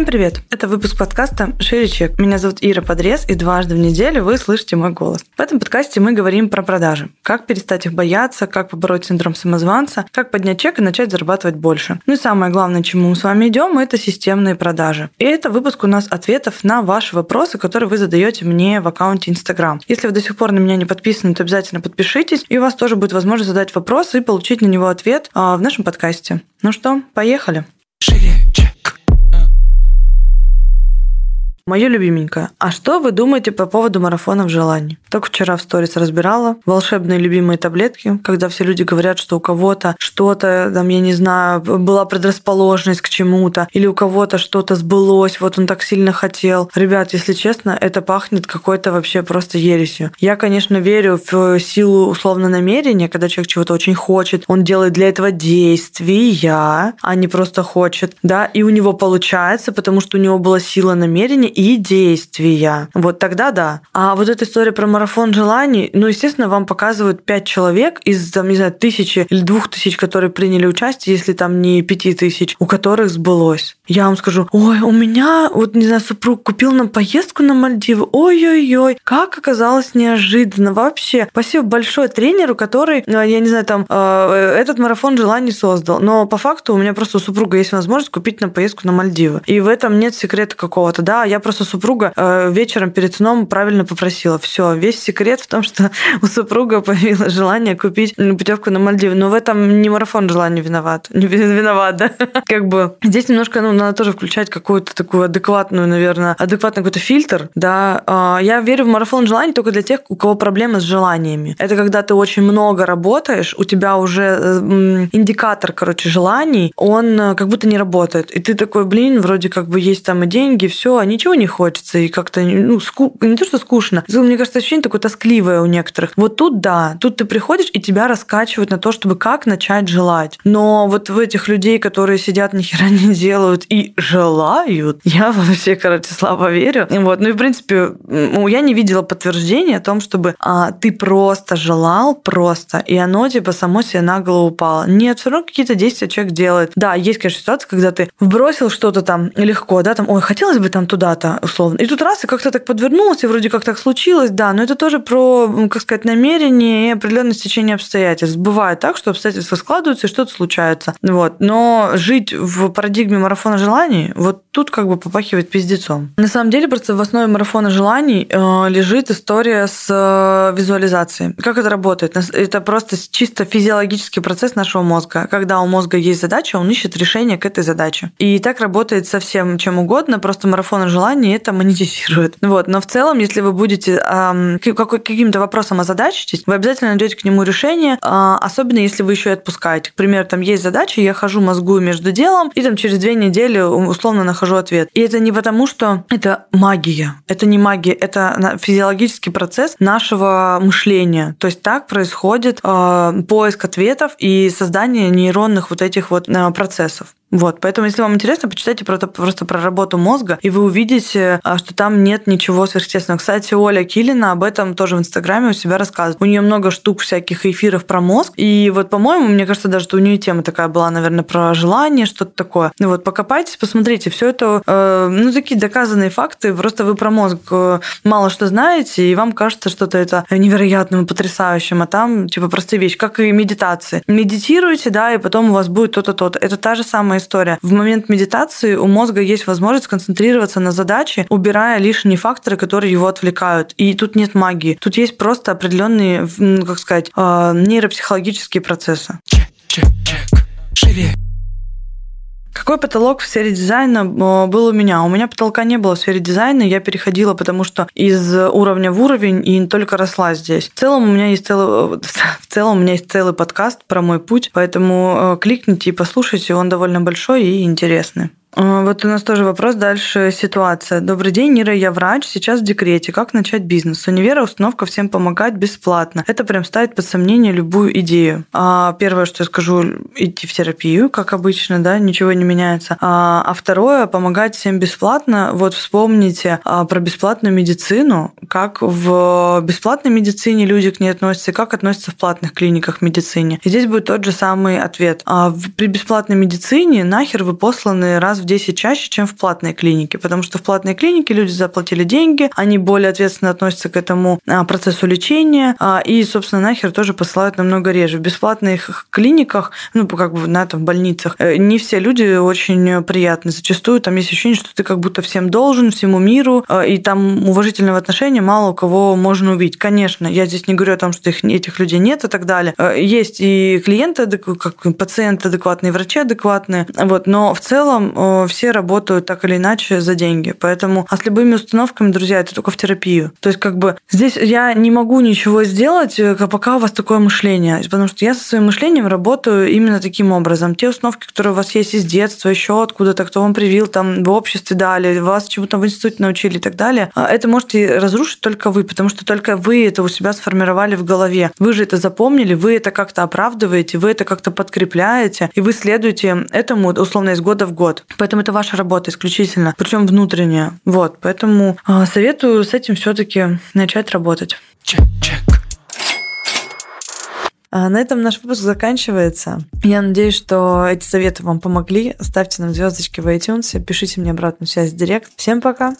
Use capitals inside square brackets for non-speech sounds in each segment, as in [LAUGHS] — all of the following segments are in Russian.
Всем привет! Это выпуск подкаста «Шире чек». Меня зовут Ира Подрез, и дважды в неделю вы слышите мой голос. В этом подкасте мы говорим про продажи. Как перестать их бояться, как побороть синдром самозванца, как поднять чек и начать зарабатывать больше. Ну и самое главное, чему мы с вами идем, это системные продажи. И это выпуск у нас ответов на ваши вопросы, которые вы задаете мне в аккаунте Instagram. Если вы до сих пор на меня не подписаны, то обязательно подпишитесь, и у вас тоже будет возможность задать вопрос и получить на него ответ а, в нашем подкасте. Ну что, поехали! Шире, Мое любименькое. А что вы думаете по поводу марафонов желаний? Только вчера в сторис разбирала волшебные любимые таблетки, когда все люди говорят, что у кого-то что-то, там, я не знаю, была предрасположенность к чему-то, или у кого-то что-то сбылось, вот он так сильно хотел. Ребят, если честно, это пахнет какой-то вообще просто ересью. Я, конечно, верю в силу условно намерения, когда человек чего-то очень хочет, он делает для этого действия, а не просто хочет, да, и у него получается, потому что у него была сила намерения и действия. Вот тогда да. А вот эта история про марафон желаний, ну, естественно, вам показывают пять человек из, там, не знаю, тысячи или двух тысяч, которые приняли участие, если там не пяти тысяч, у которых сбылось. Я вам скажу, ой, у меня, вот, не знаю, супруг купил нам поездку на Мальдивы, ой-ой-ой, как оказалось неожиданно вообще. Спасибо большое тренеру, который, ну, я не знаю, там, э, этот марафон желаний создал. Но по факту у меня просто у супруга есть возможность купить нам поездку на Мальдивы. И в этом нет секрета какого-то. Да, я просто супруга э, вечером перед сном правильно попросила. Все, весь секрет в том, что у супруга появилось желание купить путевку на Мальдивы. Но в этом не марафон желаний виноват. Не виноват, да? [LAUGHS] Как бы здесь немножко, ну, надо тоже включать какую-то такую адекватную, наверное, адекватный какой-то фильтр, да. А, я верю в марафон желаний только для тех, у кого проблемы с желаниями. Это когда ты очень много работаешь, у тебя уже э, индикатор, короче, желаний, он э, как будто не работает. И ты такой, блин, вроде как бы есть там и деньги, все, а ничего не хочется, и как-то, ну, ску... не то, что скучно, мне кажется, ощущение такое тоскливое у некоторых. Вот тут да, тут ты приходишь, и тебя раскачивают на то, чтобы как начать желать. Но вот в этих людей, которые сидят, ни хера не [LAUGHS] делают и желают, я вообще, короче, слабо верю. Вот. Ну и, в принципе, я не видела подтверждения о том, чтобы а, ты просто желал, просто, и оно типа само себе на голову упало. Нет, все равно какие-то действия человек делает. Да, есть, конечно, ситуация, когда ты вбросил что-то там легко, да, там, ой, хотелось бы там туда-то, условно. И тут раз, и как-то так подвернулось, и вроде как так случилось, да, но это тоже про, как сказать, намерение и определенное стечение обстоятельств. Бывает так, что обстоятельства складываются, и что-то случается. Вот. Но жить в парадигме марафона желаний, вот тут как бы попахивает пиздецом. На самом деле, просто в основе марафона желаний э, лежит история с э, визуализацией. Как это работает? Это просто чисто физиологический процесс нашего мозга. Когда у мозга есть задача, он ищет решение к этой задаче. И так работает со всем чем угодно, просто марафон желаний это монетизирует. [LAUGHS] Вот. Но в целом, если вы будете эм, каким-то вопросом озадачитесь, вы обязательно найдете к нему решение, э, особенно если вы еще и отпускаете. К примеру, там есть задача, я хожу мозгую между делом, и там через две недели условно нахожу ответ. И это не потому, что это магия. Это не магия, это физиологический процесс нашего мышления. То есть так происходит э, поиск ответов и создание нейронных вот этих вот э, процессов. Вот, поэтому, если вам интересно, почитайте просто, просто про работу мозга, и вы увидите, а, что там нет ничего сверхъестественного. Кстати, Оля Килина об этом тоже в Инстаграме у себя рассказывает. У нее много штук всяких эфиров про мозг, и вот, по-моему, мне кажется, даже что у нее тема такая была, наверное, про желание, что-то такое. Ну вот, покопайтесь, посмотрите, все это, э, ну, такие доказанные факты, просто вы про мозг э, мало что знаете, и вам кажется что-то это невероятным, потрясающим, а там, типа, простые вещи, как и медитации. Медитируйте, да, и потом у вас будет то-то, то-то. Это та же самая история. В момент медитации у мозга есть возможность концентрироваться на задаче, убирая лишние факторы, которые его отвлекают. И тут нет магии. Тут есть просто определенные, как сказать, а, нейропсихологические процессы. Чек, чек, чек. Шире. Какой потолок в сфере дизайна э, был у меня? У меня потолка не было в сфере дизайна, я переходила, потому что из уровня в уровень и только росла здесь. В целом у меня есть целый, [LAUGHS] в целом у меня есть целый подкаст про мой путь, поэтому э, кликните и послушайте, он довольно большой и интересный. А, вот у нас тоже вопрос дальше. Ситуация. Добрый день, Нира, я врач, сейчас в декрете. Как начать бизнес? С универа установка всем помогать бесплатно. Это прям ставит под сомнение любую идею. А первое, что я скажу, идти в терапию, как обычно, да, ничего не меняется. А, а второе, помогать всем бесплатно. Вот вспомните а, про бесплатную медицину, как в бесплатной медицине люди к ней относятся, и как относятся в платных клиниках медицине. И здесь будет тот же самый ответ. А при бесплатной медицине нахер вы посланы раз в 10 чаще, чем в платной клинике, потому что в платной клинике люди заплатили деньги, они более ответственно относятся к этому а, процессу лечения, а, и, собственно, нахер тоже посылают намного реже. В бесплатных клиниках, ну, как бы на там, больницах, э, не все люди очень приятны. Зачастую там есть ощущение, что ты как будто всем должен, всему миру, э, и там уважительного отношения мало у кого можно увидеть. Конечно, я здесь не говорю о том, что их, этих людей нет и так далее. Э, есть и клиенты, как пациенты адекватные, врачи адекватные, вот, но в целом все работают так или иначе за деньги. Поэтому, а с любыми установками, друзья, это только в терапию. То есть, как бы, здесь я не могу ничего сделать, э, пока у вас такое мышление. Потому что я со своим мышлением работаю именно таким образом. Те установки, которые у вас есть из детства, еще откуда-то, кто вам привил, там, в обществе дали, вас чему-то в институте научили и так далее, а это можете разрушить только вы, потому что только вы это у себя сформировали в голове. Вы же это запомнили, вы это как-то оправдываете, вы это как-то подкрепляете, и вы следуете этому условно из года в год. Поэтому это ваша работа исключительно, причем внутренняя. Вот, поэтому а, советую с этим все-таки начать работать. Чек, чек. А на этом наш выпуск заканчивается. Я надеюсь, что эти советы вам помогли. Ставьте нам звездочки в iTunes, пишите мне обратную связь в директ. Всем пока.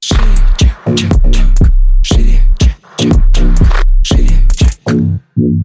Шире, чек, чек, чек. Шире, чек, чек, чек. Шире.